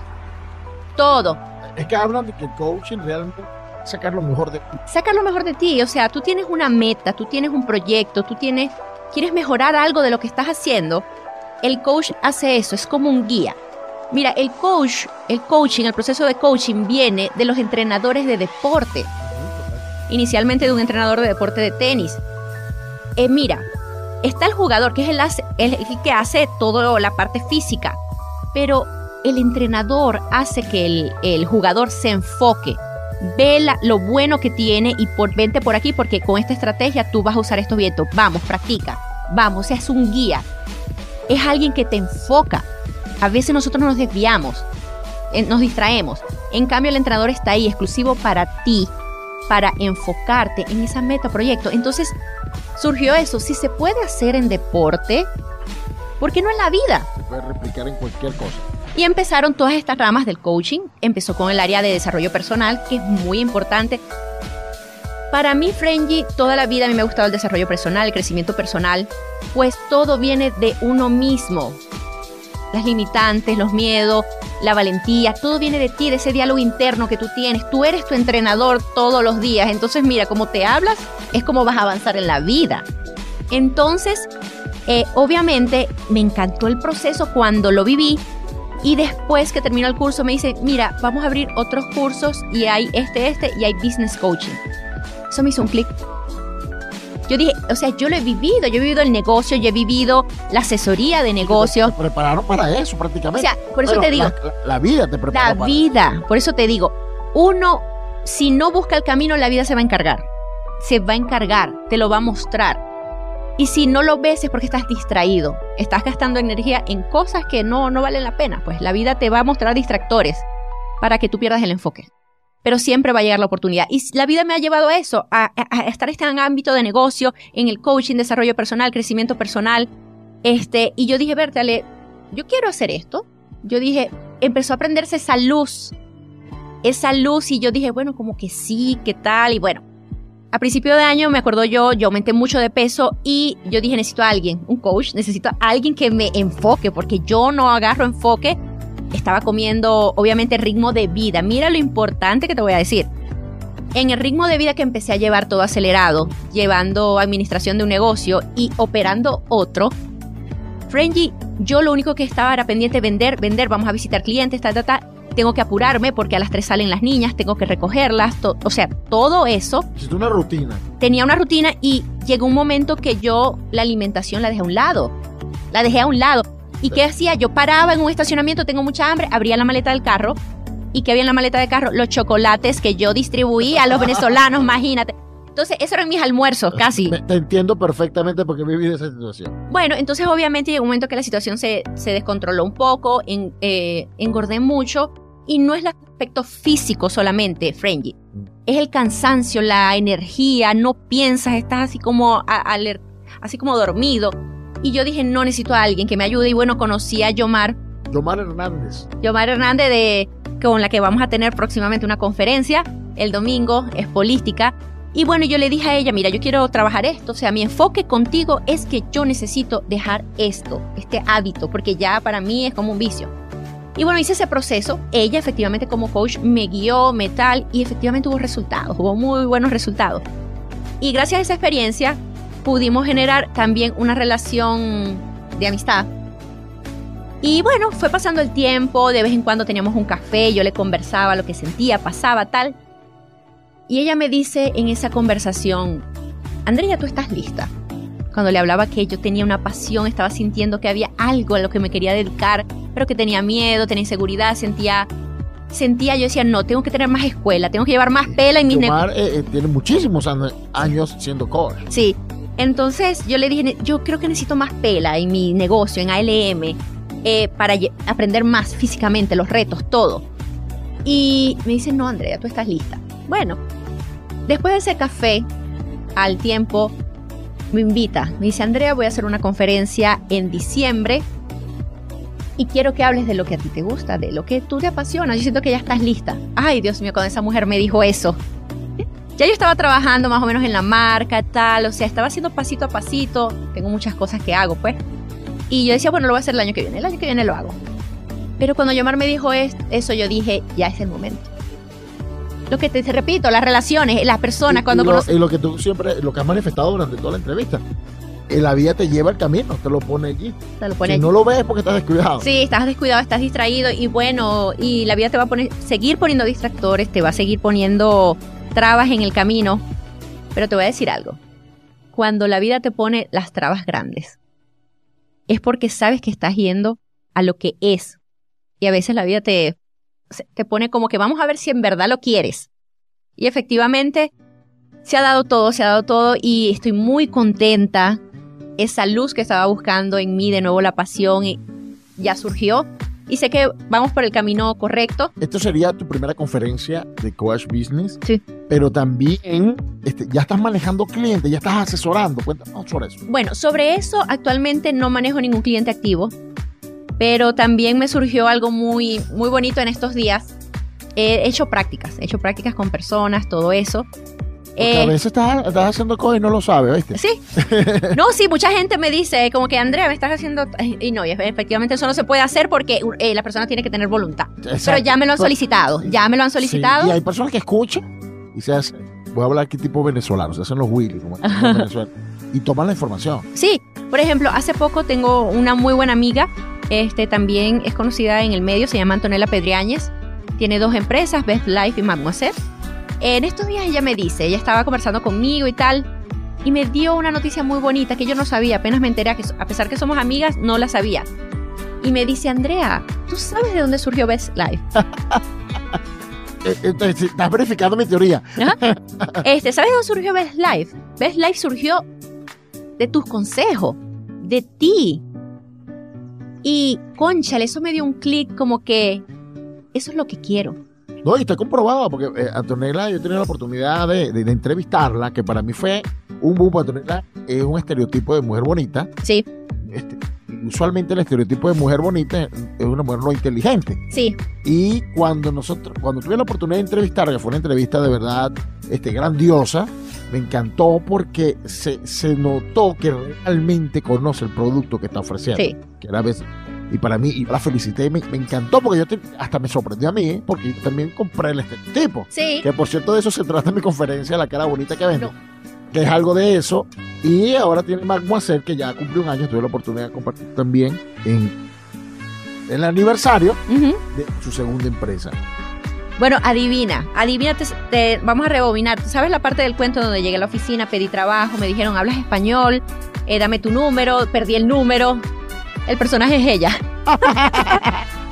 Todo. Es que hablan de que el coaching realmente sacar lo mejor de ti. Sacar lo mejor de ti, o sea, tú tienes una meta, tú tienes un proyecto, tú tienes, quieres mejorar algo de lo que estás haciendo. El coach hace eso, es como un guía. Mira, el coach, el coaching, el proceso de coaching viene de los entrenadores de deporte. Inicialmente de un entrenador de deporte de tenis, eh, mira, está el jugador, que es el, el, que hace toda la parte física, pero el entrenador hace que el, jugador se enfoque, ve lo bueno que tiene y por, vente por aquí porque con esta estrategia tú vas a usar estos vientos. Vamos, practica, vamos, es un guía, es alguien que te enfoca. A veces nosotros nos desviamos, eh, nos distraemos. En cambio, el entrenador está ahí exclusivo para ti, para enfocarte en esa meta proyecto. Entonces, surgió eso. Si se puede hacer en deporte, ¿por qué no en la vida? Se puede replicar en cualquier cosa. Y empezaron todas estas ramas del coaching. Empezó con el área de desarrollo personal, que es muy importante. Para mí, Frenji, toda la vida me ha gustado el desarrollo personal, el crecimiento personal, pues todo viene de uno mismo las limitantes, los miedos, la valentía, todo viene de ti, de ese diálogo interno que tú tienes. Tú eres tu entrenador todos los días. Entonces, mira, como te hablas, es como vas a avanzar en la vida. Entonces, eh, obviamente, me encantó el proceso cuando lo viví. Y después que terminó el curso me dice, mira, vamos a abrir otros cursos y hay este, este y hay business coaching. Eso me hizo un clic yo dije, o sea, yo lo he vivido, yo he vivido el negocio, yo he vivido la asesoría de negocios. Te prepararon para eso prácticamente. O sea, por eso te digo. La, vida te preparó. La vida, por eso te digo, uno, si no busca el camino, la vida se va a encargar. Se va a encargar, te lo va a mostrar. Y si no lo ves es porque estás distraído, estás gastando energía en cosas que no, no valen la pena. Pues la vida te va a mostrar distractores para que tú pierdas el enfoque pero siempre va a llegar la oportunidad. Y la vida me ha llevado a eso, a, estar en este ámbito de negocio, en el coaching, desarrollo personal, crecimiento personal. Este, y yo dije, Bertale, yo quiero hacer esto. Yo dije, empezó a aprenderse esa luz, esa luz, y yo dije, bueno, como que sí, ¿qué tal? Y bueno, a principio de año me acuerdo yo, yo aumenté mucho de peso y yo dije, necesito a alguien, un coach, necesito a alguien que me enfoque, porque yo no agarro enfoque estaba comiendo, obviamente, ritmo de vida. Mira lo importante que te voy a decir. En el ritmo de vida que empecé a llevar todo acelerado, llevando administración de un negocio y operando otro, Frenji, yo lo único que estaba era pendiente de vender, vender, vamos a visitar clientes, ta, ta. Tengo que apurarme porque a las tres salen las niñas, tengo que recogerlas, o sea, todo eso. Es una rutina. Tenía una rutina y llegó un momento que yo la alimentación la dejé a un lado. La dejé a un lado. ¿Y qué hacía? Yo paraba en un estacionamiento, tengo mucha hambre, abría la maleta del carro. ¿Y qué había en la maleta del carro? Los chocolates que yo distribuía a los venezolanos, imagínate. Entonces, esos eran mis almuerzos, casi. Te entiendo perfectamente porque viví esa situación. Bueno, entonces obviamente llegó un momento que la situación se, se descontroló un poco, en, eh, engordé mucho, y no es el aspecto físico solamente, Frenji. Mm. Es el cansancio, la energía, no piensas, estás así como así como dormido. Y yo dije, no necesito a alguien que me ayude. Y bueno, conocí a Yomar. Yomar Hernández. Yomar Hernández, de, con la que vamos a tener próximamente una conferencia el domingo, es política. Y bueno, yo le dije a ella, mira, yo quiero trabajar esto, o sea, mi enfoque contigo es que yo necesito dejar esto, este hábito, porque ya para mí es como un vicio. Y bueno, hice ese proceso, ella efectivamente como coach me guió, me tal, y efectivamente hubo resultados, hubo muy buenos resultados. Y gracias a esa experiencia pudimos generar también una relación de amistad. Y bueno, fue pasando el tiempo, de vez en cuando teníamos un café, yo le conversaba lo que sentía, pasaba tal. Y ella me dice en esa conversación, Andrea, tú estás lista. Cuando le hablaba que yo tenía una pasión, estaba sintiendo que había algo a lo que me quería dedicar, pero que tenía miedo, tenía inseguridad, sentía sentía, yo decía, no, tengo que tener más escuela, tengo que llevar más pela en mi negocio. Eh, eh, tiene muchísimos años siendo coach. Sí, entonces yo le dije, yo creo que necesito más pela en mi negocio, en ALM, eh, para aprender más físicamente, los retos, todo. Y me dice, no, Andrea, tú estás lista. Bueno, después de ese café, al tiempo, me invita. Me dice, Andrea, voy a hacer una conferencia en diciembre y quiero que hables de lo que a ti te gusta, de lo que tú te apasionas. Yo siento que ya estás lista. Ay, Dios mío, cuando esa mujer me dijo eso. Ya yo estaba trabajando más o menos en la marca, tal, o sea, estaba haciendo pasito a pasito. Tengo muchas cosas que hago, pues. Y yo decía, bueno, lo voy a hacer el año que viene, el año que viene lo hago. Pero cuando Yomar me dijo eso, yo dije, ya es el momento. Lo que te, repito, las relaciones, las personas, cuando y lo que tú siempre, lo que has manifestado durante toda la entrevista, la vida te lleva el camino, te lo pone allí. Te lo pone si no lo ves porque estás descuidado. Sí, estás descuidado, estás distraído y bueno, y la vida te va a poner, seguir poniendo distractores, te va a seguir poniendo trabas en el camino. Pero te voy a decir algo. Cuando la vida te pone las trabas grandes, es porque sabes que estás yendo a lo que es. Y a veces la vida te, te pone como que vamos a ver si en verdad lo quieres. Y efectivamente, se ha dado todo, se ha dado todo y estoy muy contenta esa luz que estaba buscando en mí, de nuevo la pasión, ya surgió. Y sé que vamos por el camino correcto. Esto sería tu primera conferencia de Coach Business. Sí. Pero también este, ya estás manejando clientes, ya estás asesorando. Cuéntanos sobre eso. Bueno, sobre eso actualmente no manejo ningún cliente activo. Pero también me surgió algo muy, muy bonito en estos días. He hecho prácticas, he hecho prácticas con personas, todo eso. Eh, a veces estás, haciendo cosas y no lo sabes, ¿viste? Sí. No, sí, mucha gente me dice, como que Andrea, me estás haciendo. Y no, y efectivamente eso no se puede hacer porque eh, la persona tiene que tener voluntad. Pero ya me lo han solicitado, ya me lo han solicitado. y hay personas que escuchan y se hacen. Voy a hablar aquí tipo venezolano, se hacen los Willy, como y toman la información. Sí, por ejemplo, hace poco tengo una muy buena amiga, este también es conocida en el medio, se llama Antonella Pedriáñez. Tiene dos empresas, Best Life y Mademoiselle en estos días ella me dice, ella estaba conversando conmigo y tal, y me dio una noticia muy bonita que yo no sabía, apenas me enteré que a pesar que somos amigas, no la sabía. Y me dice, Andrea, ¿tú sabes de dónde surgió Best Life? Eh, eh, estás verificando mi teoría. Este, ¿Sabes de dónde surgió Best Life? Best Life surgió de tus consejos, de ti. Y, conchale, eso me dio un clic como que eso es lo que quiero. No, y está comprobado, porque eh, Antonella, yo tenido la oportunidad de, entrevistarla, que para mí fue un boom. Antonella es un estereotipo de mujer bonita. Sí. Este, usualmente el estereotipo de mujer bonita es una mujer no inteligente. Sí. Y cuando nosotros, cuando tuve la oportunidad de entrevistarla, que fue una entrevista de verdad este, grandiosa, me encantó porque se, se notó que realmente conoce el producto que está ofreciendo. Sí. Que era a veces y para mí, y la felicité, me, me encantó porque yo hasta me sorprendió a mí, porque yo también compré el estereotipo. Sí. Que por cierto, de eso se trata mi conferencia, La cara bonita que vende. Que es algo de eso. Y ahora tiene Mademoiselle, que ya cumplió un año, tuve la oportunidad de compartir también en, el aniversario de su segunda empresa. Bueno, adivina, adivina, te, vamos a rebobinar. ¿Sabes la parte del cuento donde llegué a la oficina, pedí trabajo, me dijeron, hablas español, eh, dame tu número, perdí el número, el personaje es ella.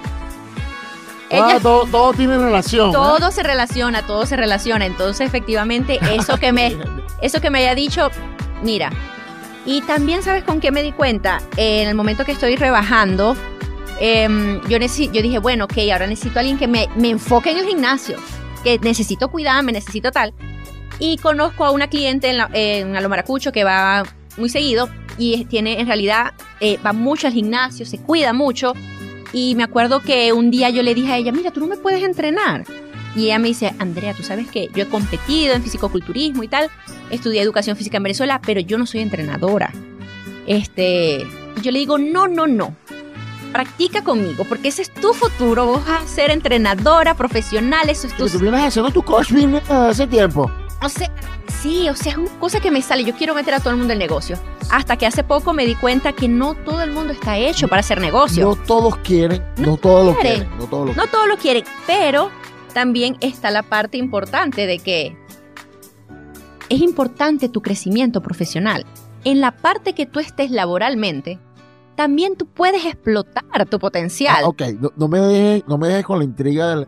Ah, todo, tiene relación. Todo se relaciona, todo se relaciona. Entonces, efectivamente, eso que me, eso que me haya dicho, mira. Y también, ¿sabes con qué me di cuenta? en el momento que estoy rebajando, em, yo, yo dije, bueno, ok, ahora necesito a alguien que me, enfoque en el gimnasio, que necesito cuidarme, necesito tal. Y conozco a una cliente en, la, en Alomaracucho que va muy seguido y tiene en realidad, eh, va mucho al gimnasio, se cuida mucho. Y me acuerdo que un día yo le dije a ella, mira, tú no me puedes entrenar. Y ella me dice, Andrea, tú sabes que yo he competido en fisicoculturismo y tal, estudié educación física en Venezuela, pero yo no soy entrenadora. Este, yo le digo, no, no, no. Practica conmigo, porque ese es tu futuro. Vos vas a ser entrenadora profesional, eso es tu. Tú vienes haciendo tu coach hace tiempo. O sea, sí, o sea, es una cosa que me sale. Yo quiero meter a todo el mundo en negocio. Hasta que hace poco me di cuenta que no todo el mundo está hecho para hacer negocio. No todos quieren, no, todos lo quieren. No todos lo, no todos lo quieren, pero también está la parte importante de que es importante tu crecimiento profesional. En la parte que tú estés laboralmente, también tú puedes explotar tu potencial. Ah, ok, no, me dejes no me con la intriga de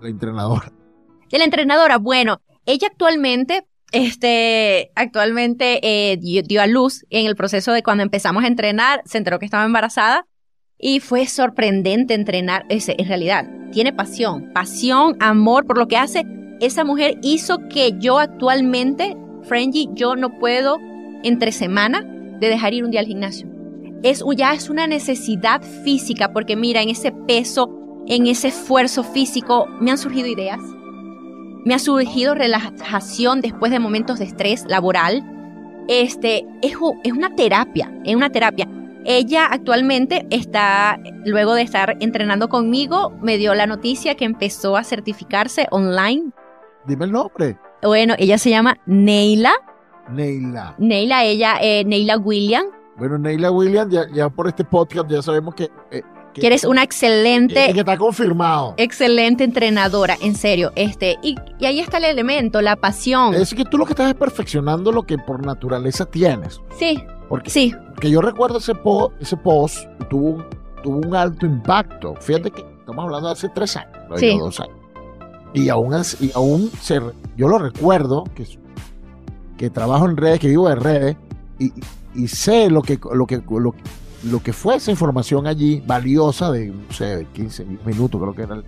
la, entrenadora. De la entrenadora, bueno, ella actualmente, este, actualmente eh, dio, a luz en el proceso de cuando empezamos a entrenar, se enteró que estaba embarazada y fue sorprendente entrenar. Ese, en realidad, tiene pasión, pasión, amor por lo que hace. Esa mujer hizo que yo actualmente, Frenji, yo no puedo entre semana de dejar ir un día al gimnasio. Es, ya es una necesidad física porque mira, en ese peso, en ese esfuerzo físico, me han surgido ideas. Me ha surgido relajación después de momentos de estrés laboral. Este, es, es una terapia, es una terapia. Ella actualmente está, luego de estar entrenando conmigo, me dio la noticia que empezó a certificarse online. Dime el nombre. Bueno, ella se llama Neila. Neila. Neila, ella, eh, Neila William. Bueno, Neila William, ya, por este podcast ya sabemos que... Eh, que, eres una excelente... Que, está confirmado. Excelente entrenadora, en serio. Este, y, y, ahí está el elemento, la pasión. Es que tú lo que estás es perfeccionando lo que por naturaleza tienes. Sí, porque, sí. Que yo recuerdo ese, ese post tuvo un, tuvo un alto impacto. Fíjate que estamos hablando de hace tres años, sí. dos años. Y aún, y aún se, yo lo recuerdo, que, que trabajo en redes, que vivo en redes, y, y sé lo que, lo, que, lo, que fue esa información allí, valiosa, de, no sé, 15 minutos, creo que era el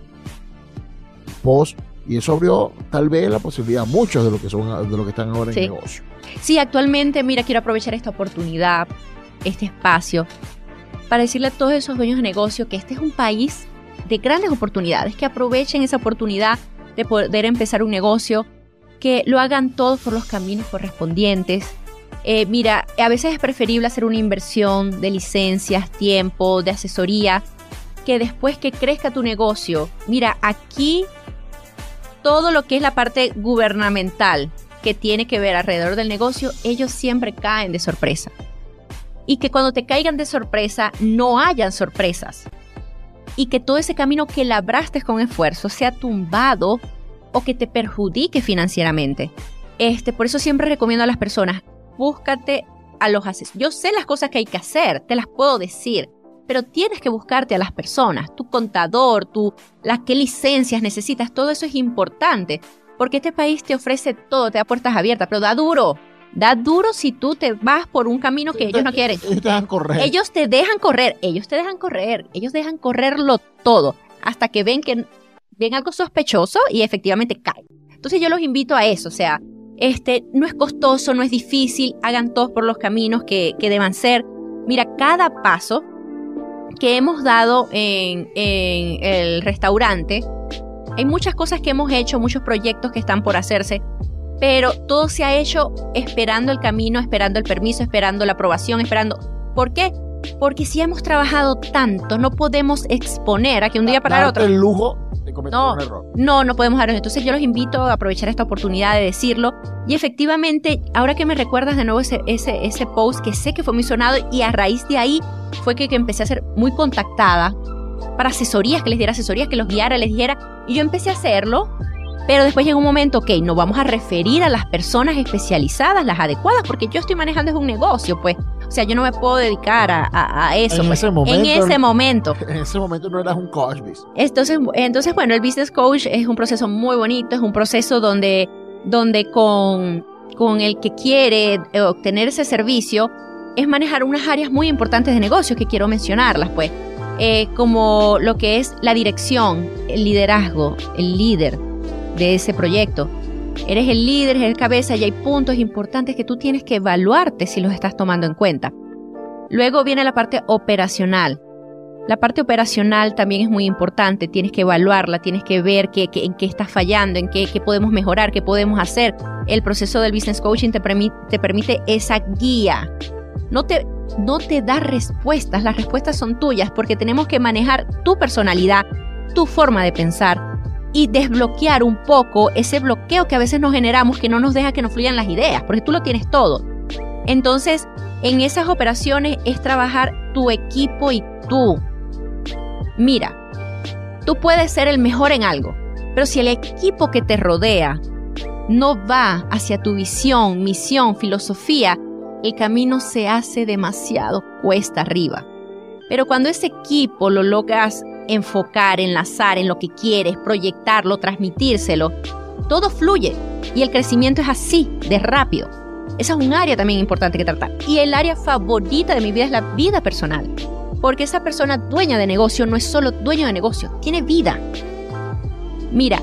post, y eso abrió tal vez la posibilidad a muchos de lo que son de lo que están ahora en negocio. Sí, actualmente, mira, quiero aprovechar esta oportunidad, este espacio, para decirle a todos esos dueños de negocio que este es un país de grandes oportunidades, que aprovechen esa oportunidad de poder empezar un negocio, que lo hagan todos por los caminos correspondientes. Eh, mira, a veces es preferible hacer una inversión de licencias, tiempo, de asesoría, que después que crezca tu negocio. Mira, aquí todo lo que es la parte gubernamental, que tiene que ver alrededor del negocio, ellos siempre caen de sorpresa. Y que cuando te caigan de sorpresa, no hayan sorpresas. Y que todo ese camino que labraste con esfuerzo sea tumbado o que te perjudique financieramente. Este, por eso siempre recomiendo a las personas, búscate a los asesores. Yo sé las cosas que hay que hacer, te las puedo decir, pero tienes que buscarte a las personas, tu contador, tu, las qué licencias necesitas, todo eso es importante. Porque este país te ofrece todo, te da puertas abiertas, pero da duro. Da duro si tú te vas por un camino que ellos no quieren. Ellos te dejan correr. Ellos te dejan correr, ellos te dejan correr, ellos dejan correrlo todo hasta que ven que ven algo sospechoso y efectivamente caen. Entonces yo los invito a eso, o sea, este no es costoso, no es difícil, hagan todos por los caminos que, que deban ser. Mira, cada paso que hemos dado en, en el restaurante hay muchas cosas que hemos hecho, muchos proyectos que están por hacerse, pero todo se ha hecho esperando el camino, esperando el permiso, esperando la aprobación, esperando... ¿Por qué? Porque si hemos trabajado tanto, no podemos exponer a que un día para el otro... el lujo cometer no, un error. No, no podemos darlo. Entonces yo los invito a aprovechar esta oportunidad de decirlo. Y efectivamente, ahora que me recuerdas de nuevo ese, ese, ese post que sé que fue muy sonado y a raíz de ahí fue que, que empecé a ser muy contactada para asesorías, que les diera asesorías, que los guiara, les dijera. Y yo empecé a hacerlo, pero después llegó un momento, ok, nos vamos a referir a las personas especializadas, las adecuadas, porque yo estoy manejando es un negocio, pues. O sea, yo no me puedo dedicar a, eso. En, pues. ese momento, en ese momento. En ese momento no eras un coach. Entonces, entonces, bueno, el business coach es un proceso muy bonito, es un proceso donde, donde con, con el que quiere obtener ese servicio es manejar unas áreas muy importantes de negocio que quiero mencionarlas, pues. Eh, como lo que es la dirección, el liderazgo, el líder de ese proyecto. Eres el líder, eres el cabeza y hay puntos importantes que tú tienes que evaluarte si los estás tomando en cuenta. Luego viene la parte operacional. La parte operacional también es muy importante, tienes que evaluarla, tienes que ver qué, en qué estás fallando, en qué, podemos mejorar, qué podemos hacer. El proceso del business coaching te, te permite esa guía. No te, no te da respuestas, las respuestas son tuyas porque tenemos que manejar tu personalidad, tu forma de pensar y desbloquear un poco ese bloqueo que a veces nos generamos que no nos deja que nos fluyan las ideas, porque tú lo tienes todo. Entonces, en esas operaciones es trabajar tu equipo y tú. Mira, tú puedes ser el mejor en algo, pero si el equipo que te rodea no va hacia tu visión, misión, filosofía, el camino se hace demasiado cuesta arriba. Pero cuando ese equipo lo logras enfocar, enlazar en lo que quieres, proyectarlo, transmitírselo, todo fluye y el crecimiento es así, de rápido. Esa es un área también importante que tratar. Y el área favorita de mi vida es la vida personal. Porque esa persona dueña de negocio no es solo dueño de negocio, tiene vida. Mira,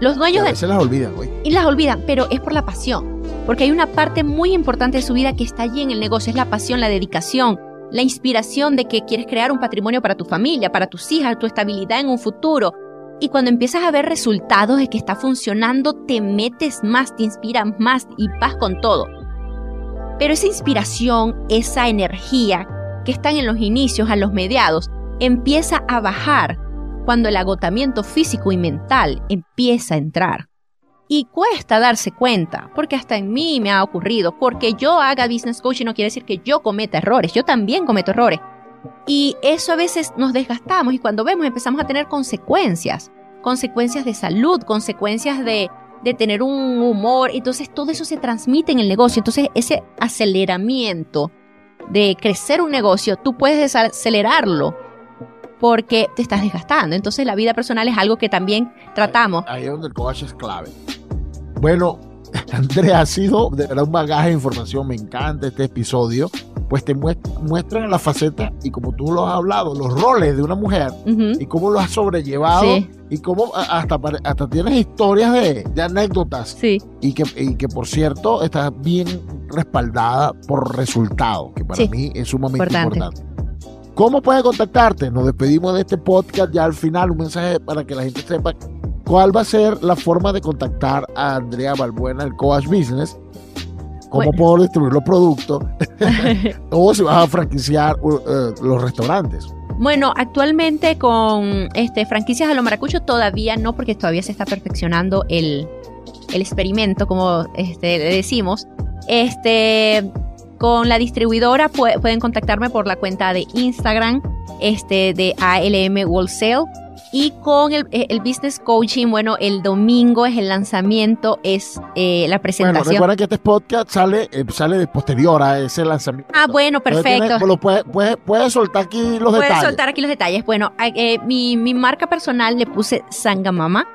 los dueños de... Se las olvidan, güey. Y las olvidan, pero es por la pasión. Porque hay una parte muy importante de su vida que está allí en el negocio, es la pasión, la dedicación, la inspiración de que quieres crear un patrimonio para tu familia, para tus hijas, tu estabilidad en un futuro. Y cuando empiezas a ver resultados de que está funcionando, te metes más, te inspiras más y vas con todo. Pero esa inspiración, esa energía que están en los inicios, a los mediados, empieza a bajar cuando el agotamiento físico y mental empieza a entrar. Y cuesta darse cuenta, porque hasta en mí me ha ocurrido, porque yo haga business coaching no quiere decir que yo cometa errores, yo también cometo errores. Y eso a veces nos desgastamos y cuando vemos empezamos a tener consecuencias, consecuencias de salud, consecuencias de, de tener un humor, entonces todo eso se transmite en el negocio, entonces ese aceleramiento de crecer un negocio, tú puedes desacelerarlo porque te estás desgastando. Entonces la vida personal es algo que también tratamos. Ahí, es donde el coach es clave. Bueno, Andrea, ha sido de verdad un bagaje de información, me encanta este episodio, pues te muestran la faceta y como tú lo has hablado, los roles de una mujer y cómo lo has sobrellevado y cómo hasta, hasta tienes historias de, anécdotas sí. y, que, y que por cierto estás bien respaldada por resultados, que para mí es sumamente importante. ¿Cómo puedes contactarte? Nos despedimos de este podcast ya al final, un mensaje para que la gente sepa cuál va a ser la forma de contactar a Andrea Balbuena, el Coach Business, cómo puedo distribuir los productos o si vas a franquiciar uh, uh, los restaurantes. Bueno, actualmente con este, franquicias a lo maracucho todavía no, porque todavía se está perfeccionando el, el experimento, como este, le decimos. Este, con la distribuidora pueden contactarme por la cuenta de Instagram este, de ALM Wholesale. Y con el, business coaching, bueno, el domingo es el lanzamiento, es eh, la presentación. Bueno, recuerda que este podcast sale, eh, sale de posterior a ese lanzamiento. Ah, bueno, perfecto. Puedes puede, soltar aquí los detalles. Puedes soltar aquí los detalles. Bueno, eh, mi, mi marca personal le puse Sangamama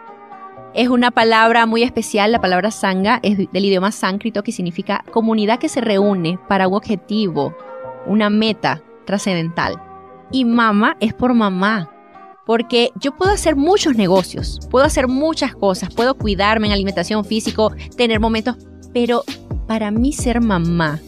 es una palabra muy especial, la palabra sangha es del idioma sánscrito que significa comunidad que se reúne para un objetivo, una meta trascendental. Y mama es por mamá, porque yo puedo hacer muchos negocios, puedo hacer muchas cosas, puedo cuidarme en alimentación físico, tener momentos, pero para mí ser mamá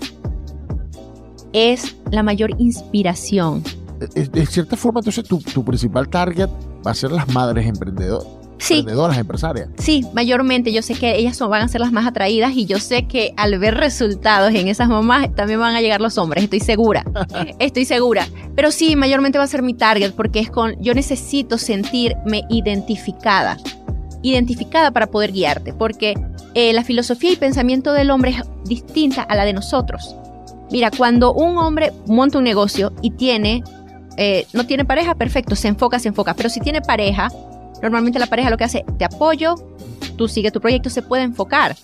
es la mayor inspiración. De, cierta forma, entonces tu, tu principal target va a ser las madres emprendedoras sí. emprendedoras, empresarias. Sí, mayormente yo sé que ellas son, van a ser las más atraídas y yo sé que al ver resultados en esas mamás también van a llegar los hombres, estoy segura. estoy segura. Pero sí, mayormente va a ser mi target porque es con yo necesito sentirme identificada. Identificada para poder guiarte, porque eh, la filosofía y pensamiento del hombre es distinta a la de nosotros. Mira, cuando un hombre monta un negocio y tiene, eh, no tiene pareja, perfecto, se enfoca, se enfoca. Pero si tiene pareja, Normalmente la pareja lo que hace, te apoyo, tú sigue tu proyecto, se puede enfocar.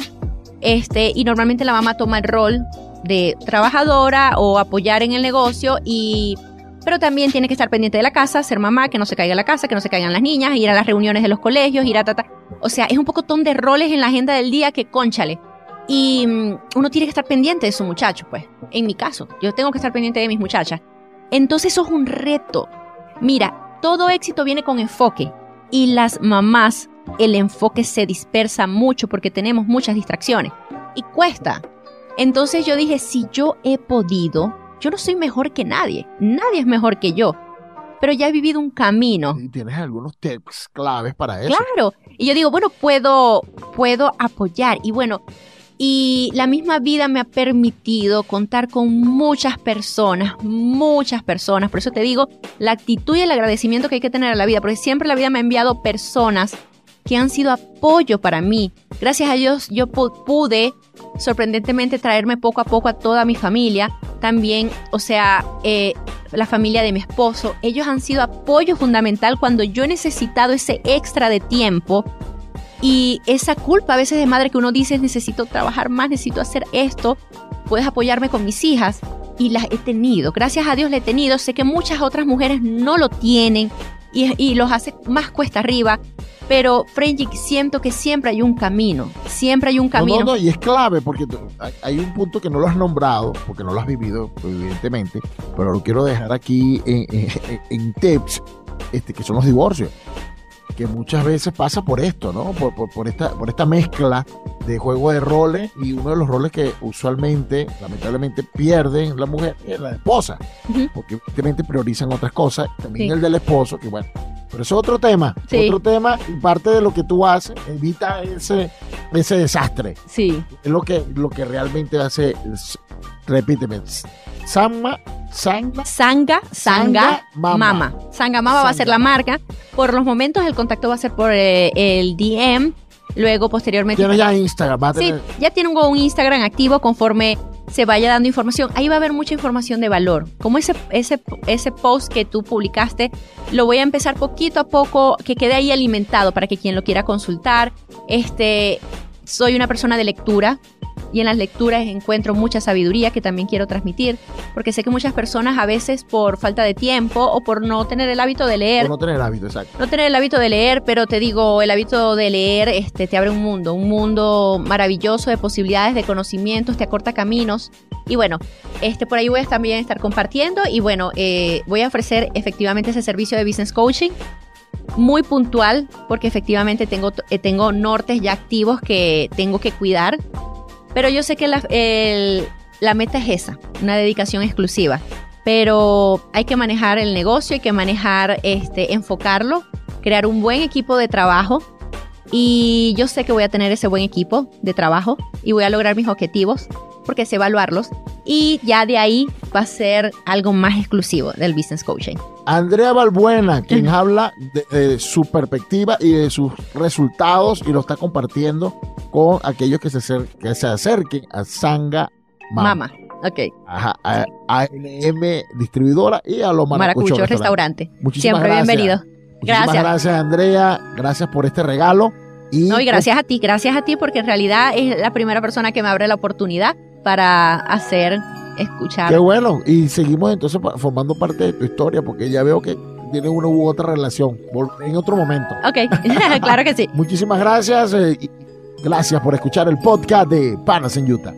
Este, y normalmente la mamá toma el rol de trabajadora o apoyar en el negocio y pero también tiene que estar pendiente de la casa, ser mamá, que no se caiga la casa, que no se caigan las niñas, ir a las reuniones de los colegios, ir a tata. O sea, es un poco ton de roles en la agenda del día que conchale. Y mm, uno tiene que estar pendiente de su muchacho, pues. En mi caso, yo tengo que estar pendiente de mis muchachas. Entonces eso es un reto. Mira, todo éxito viene con enfoque y las mamás el enfoque se dispersa mucho porque tenemos muchas distracciones y cuesta. Entonces yo dije, si yo he podido, yo no soy mejor que nadie, nadie es mejor que yo, pero ya he vivido un camino. Y tienes algunos tips claves para eso. Claro, y yo digo, bueno, puedo, puedo apoyar y bueno, y la misma vida me ha permitido contar con muchas personas, muchas personas. Por eso te digo, la actitud y el agradecimiento que hay que tener a la vida, porque siempre la vida me ha enviado personas que han sido apoyo para mí. Gracias a Dios yo pude sorprendentemente traerme poco a poco a toda mi familia. También, o sea, eh, la familia de mi esposo. Ellos han sido apoyo fundamental cuando yo he necesitado ese extra de tiempo y esa culpa a veces de madre que uno dice, necesito trabajar más, necesito hacer esto, puedes apoyarme con mis hijas. Y las he tenido, gracias a Dios le he tenido. Sé que muchas otras mujeres no lo tienen y, los hace más cuesta arriba. Pero, Frenji, siento que siempre hay un camino. Siempre hay un camino. No, no, y es clave porque hay un punto que no lo has nombrado, porque no lo has vivido, evidentemente, pero lo quiero dejar aquí en, en tips, este, que son los divorcios que muchas veces pasa por esto, ¿no? Por, esta, por esta mezcla de juego de roles y uno de los roles que usualmente, lamentablemente, pierden la mujer es la esposa, porque evidentemente priorizan otras cosas, también el del esposo, que bueno, pero eso es otro tema, otro tema y parte de lo que tú haces evita ese, ese desastre. Sí. Es lo que, lo que realmente hace, repíteme, Sama Sanga. Sanga, Sanga, Mama. Sanga Mama va a ser la marca. Por los momentos el contacto va a ser por eh, el DM. Luego, posteriormente. Tiene ya Instagram. Va a tener... Sí, ya tiene un, Instagram activo conforme se vaya dando información. Ahí va a haber mucha información de valor. Como ese, ese, ese post que tú publicaste, lo voy a empezar poquito a poco, que quede ahí alimentado para que quien lo quiera consultar. Este, soy una persona de lectura, y en las lecturas encuentro mucha sabiduría que también quiero transmitir, porque sé que muchas personas a veces por falta de tiempo o por no tener el hábito de leer. no tener el hábito, exacto. No tener el hábito de leer, pero te digo, el hábito de leer este, te abre un mundo, un mundo maravilloso de posibilidades, de conocimientos, te acorta caminos. Y bueno, este, por ahí voy a también estar compartiendo y bueno, eh, voy a ofrecer efectivamente ese servicio de business coaching muy puntual porque efectivamente tengo, eh, tengo nortes ya activos que tengo que cuidar pero yo sé que la, la meta es esa, una dedicación exclusiva. Pero hay que manejar el negocio, hay que manejar, este, enfocarlo, crear un buen equipo de trabajo. Y yo sé que voy a tener ese buen equipo de trabajo y voy a lograr mis objetivos porque sé evaluarlos. Y ya de ahí va a ser algo más exclusivo del business coaching. Andrea Balbuena, quien habla de, su perspectiva y de sus resultados y lo está compartiendo con aquellos que se, acerquen a Sanga Mama. ok. Ajá, a, ANM Distribuidora y a los Maracuchos Restaurante. Muchísimas Siempre bienvenido. Gracias. gracias, Andrea. Gracias por este regalo. Y no, y gracias a ti, gracias a ti, porque en realidad es la primera persona que me abre la oportunidad para hacer escuchar. Qué bueno, y seguimos entonces formando parte de tu historia, porque ya veo que tiene una u otra relación en otro momento. Ok, claro que sí. Muchísimas gracias. Eh, Gracias por escuchar el podcast de Panas en Utah.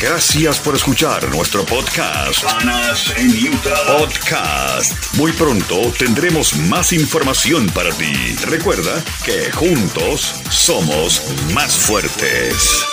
Gracias por escuchar nuestro podcast. Panas en Utah. Podcast. Muy pronto tendremos más información para ti. Recuerda que juntos somos más fuertes.